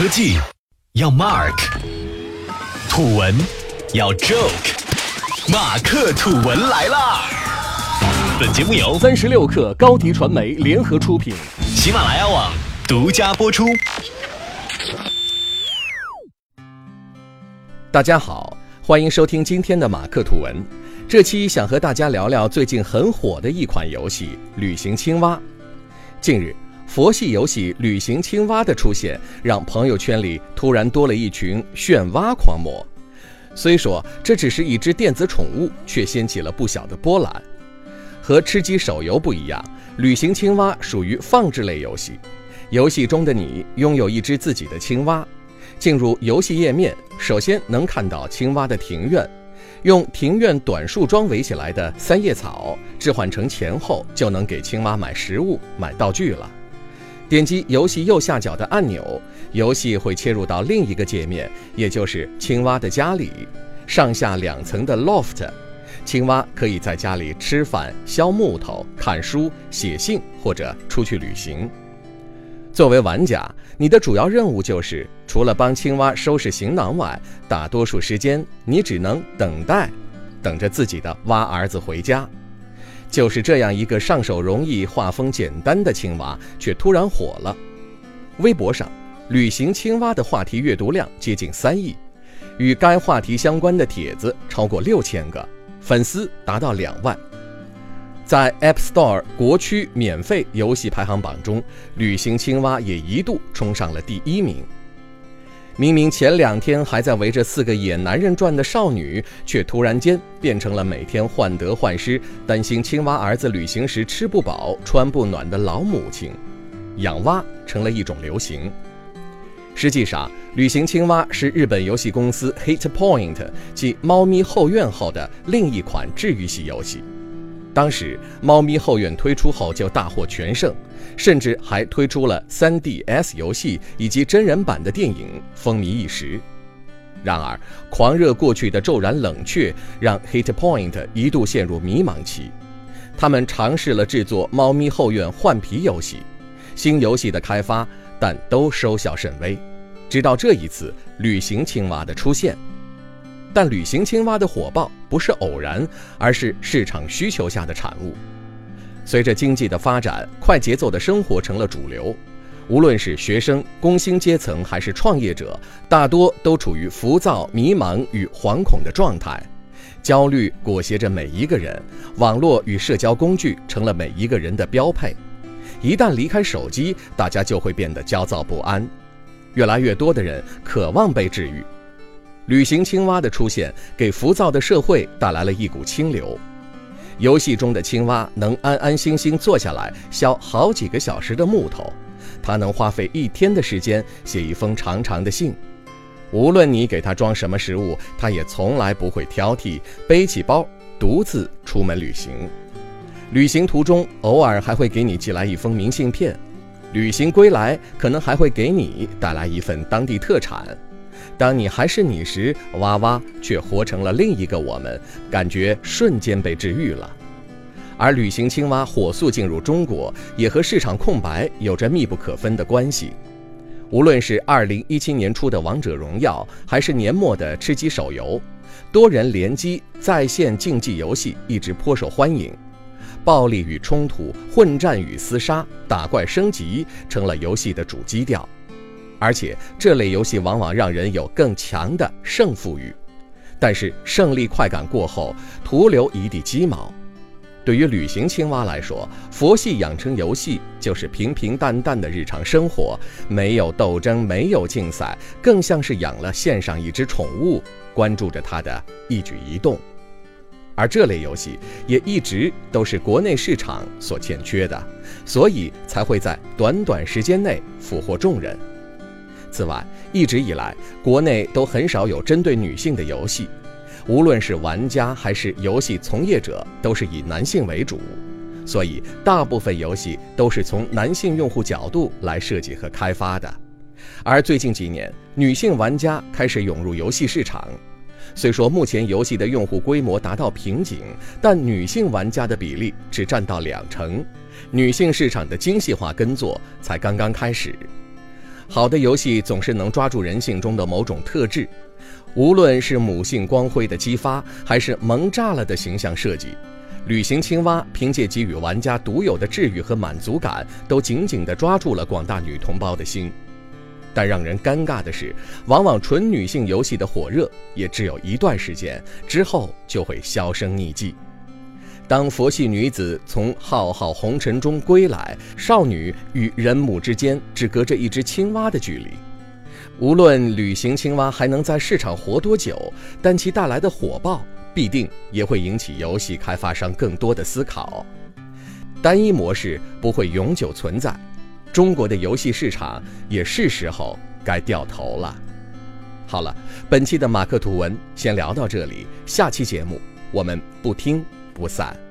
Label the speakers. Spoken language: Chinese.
Speaker 1: 科技要 Mark，土文要 Joke，马克土文来啦！本节目由
Speaker 2: 三十六克高低传媒联合出品，
Speaker 1: 喜马拉雅网独家播出。
Speaker 2: 大家好，欢迎收听今天的马克土文。这期想和大家聊聊最近很火的一款游戏《旅行青蛙》。近日，佛系游戏《旅行青蛙》的出现，让朋友圈里突然多了一群炫蛙狂魔。虽说这只是一只电子宠物，却掀起了不小的波澜。和吃鸡手游不一样，《旅行青蛙》属于放置类游戏。游戏中的你拥有一只自己的青蛙。进入游戏页面，首先能看到青蛙的庭院。用庭院短树桩围起来的三叶草置换成前后，就能给青蛙买食物、买道具了。点击游戏右下角的按钮，游戏会切入到另一个界面，也就是青蛙的家里，上下两层的 loft。青蛙可以在家里吃饭、削木头、看书、写信或者出去旅行。作为玩家，你的主要任务就是除了帮青蛙收拾行囊外，大多数时间你只能等待，等着自己的蛙儿子回家。就是这样一个上手容易、画风简单的青蛙，却突然火了。微博上，旅行青蛙的话题阅读量接近三亿，与该话题相关的帖子超过六千个，粉丝达到两万。在 App Store 国区免费游戏排行榜中，《旅行青蛙》也一度冲上了第一名。明明前两天还在围着四个野男人转的少女，却突然间变成了每天患得患失、担心青蛙儿子旅行时吃不饱、穿不暖的老母亲。养蛙成了一种流行。实际上，《旅行青蛙》是日本游戏公司 Hit Point 继《猫咪后院》后的另一款治愈系游戏。当时，《猫咪后院》推出后就大获全胜，甚至还推出了 3DS 游戏以及真人版的电影，风靡一时。然而，狂热过去的骤然冷却，让 Hit Point 一度陷入迷茫期。他们尝试了制作《猫咪后院》换皮游戏、新游戏的开发，但都收效甚微。直到这一次，旅行青蛙的出现。但旅行青蛙的火爆不是偶然，而是市场需求下的产物。随着经济的发展，快节奏的生活成了主流。无论是学生、工薪阶层，还是创业者，大多都处于浮躁、迷茫与惶恐的状态。焦虑裹挟着每一个人，网络与社交工具成了每一个人的标配。一旦离开手机，大家就会变得焦躁不安。越来越多的人渴望被治愈。旅行青蛙的出现，给浮躁的社会带来了一股清流。游戏中的青蛙能安安心心坐下来削好几个小时的木头，它能花费一天的时间写一封长长的信。无论你给它装什么食物，它也从来不会挑剔，背起包独自出门旅行。旅行途中偶尔还会给你寄来一封明信片，旅行归来可能还会给你带来一份当地特产。当你还是你时，哇哇却活成了另一个我们，感觉瞬间被治愈了。而旅行青蛙火速进入中国，也和市场空白有着密不可分的关系。无论是2017年初的王者荣耀，还是年末的吃鸡手游，多人联机在线竞技游戏一直颇受欢迎。暴力与冲突、混战与厮杀、打怪升级成了游戏的主基调。而且这类游戏往往让人有更强的胜负欲，但是胜利快感过后，徒留一地鸡毛。对于旅行青蛙来说，佛系养成游戏就是平平淡淡的日常生活，没有斗争，没有竞赛，更像是养了线上一只宠物，关注着它的一举一动。而这类游戏也一直都是国内市场所欠缺的，所以才会在短短时间内俘获众人。此外，一直以来，国内都很少有针对女性的游戏，无论是玩家还是游戏从业者，都是以男性为主，所以大部分游戏都是从男性用户角度来设计和开发的。而最近几年，女性玩家开始涌入游戏市场，虽说目前游戏的用户规模达到瓶颈，但女性玩家的比例只占到两成，女性市场的精细化耕作才刚刚开始。好的游戏总是能抓住人性中的某种特质，无论是母性光辉的激发，还是萌炸了的形象设计，旅行青蛙凭借给予玩家独有的治愈和满足感，都紧紧地抓住了广大女同胞的心。但让人尴尬的是，往往纯女性游戏的火热也只有一段时间，之后就会销声匿迹。当佛系女子从浩浩红尘中归来，少女与人母之间只隔着一只青蛙的距离。无论旅行青蛙还能在市场活多久，但其带来的火爆必定也会引起游戏开发商更多的思考。单一模式不会永久存在，中国的游戏市场也是时候该掉头了。好了，本期的马克吐文先聊到这里，下期节目我们不听。不散。